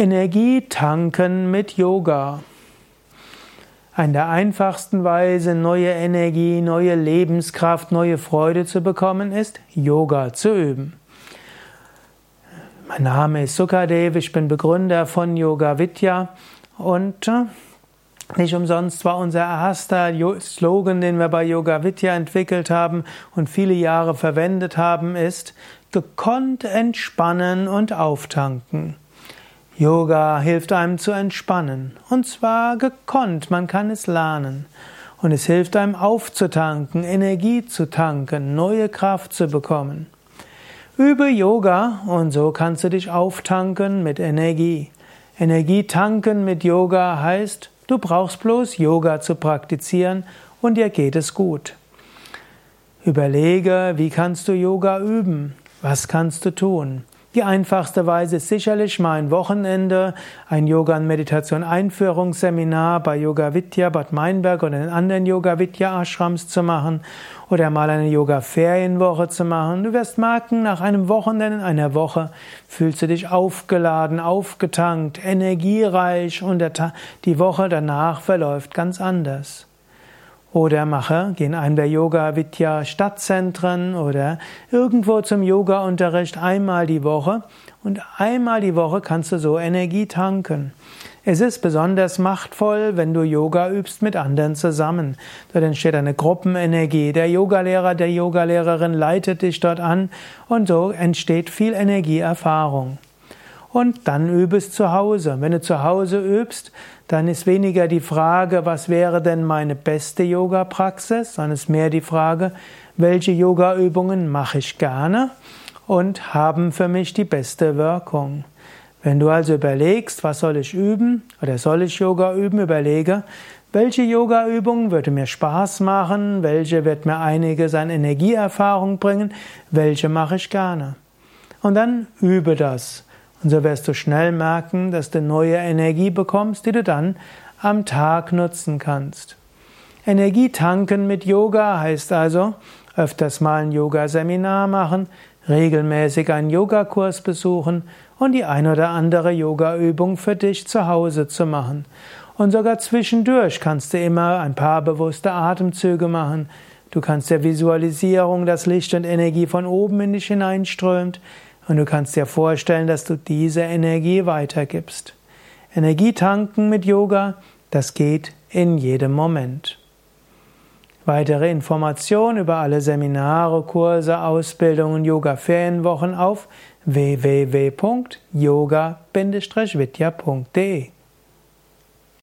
Energie tanken mit Yoga. Eine der einfachsten Weise, neue Energie, neue Lebenskraft, neue Freude zu bekommen, ist Yoga zu üben. Mein Name ist Sukadev, ich bin Begründer von Yoga Vidya und äh, nicht umsonst war unser erster Slogan, den wir bei Yoga Vidya entwickelt haben und viele Jahre verwendet haben, ist gekonnt entspannen und auftanken. Yoga hilft einem zu entspannen. Und zwar gekonnt, man kann es lernen. Und es hilft einem aufzutanken, Energie zu tanken, neue Kraft zu bekommen. Übe Yoga und so kannst du dich auftanken mit Energie. Energie tanken mit Yoga heißt, du brauchst bloß Yoga zu praktizieren und dir geht es gut. Überlege, wie kannst du Yoga üben? Was kannst du tun? Die einfachste Weise ist sicherlich mal ein Wochenende, ein Yoga- und Meditation-Einführungsseminar bei Yoga Vidya Bad Meinberg oder in anderen Yoga Vidya Ashrams zu machen oder mal eine Yoga-Ferienwoche zu machen. Du wirst merken, nach einem Wochenende, einer Woche, fühlst du dich aufgeladen, aufgetankt, energiereich und die Woche danach verläuft ganz anders. Oder mache, geh in einem der Yoga Vidya Stadtzentren oder irgendwo zum Yoga-Unterricht einmal die Woche und einmal die Woche kannst du so Energie tanken. Es ist besonders machtvoll, wenn du Yoga übst mit anderen zusammen. Dort entsteht eine Gruppenenergie. Der Yogalehrer, der Yogalehrerin leitet dich dort an und so entsteht viel Energieerfahrung und dann übe es zu Hause. Wenn du zu Hause übst, dann ist weniger die Frage, was wäre denn meine beste Yoga-Praxis, sondern ist mehr die Frage, welche Yoga-Übungen mache ich gerne und haben für mich die beste Wirkung. Wenn du also überlegst, was soll ich üben oder soll ich Yoga üben, überlege, welche Yoga-Übung würde mir Spaß machen, welche wird mir einiges an Energieerfahrung bringen, welche mache ich gerne. Und dann übe das. Und so wirst du schnell merken, dass du neue Energie bekommst, die du dann am Tag nutzen kannst. Energie tanken mit Yoga heißt also öfters mal ein Yoga-Seminar machen, regelmäßig einen Yogakurs besuchen und die ein oder andere Yoga-Übung für dich zu Hause zu machen. Und sogar zwischendurch kannst du immer ein paar bewusste Atemzüge machen. Du kannst der Visualisierung, dass Licht und Energie von oben in dich hineinströmt. Und du kannst dir vorstellen, dass du diese Energie weitergibst. Energie tanken mit Yoga, das geht in jedem Moment. Weitere Informationen über alle Seminare, Kurse, Ausbildungen, Yoga-Ferienwochen auf www.yoga-vidya.de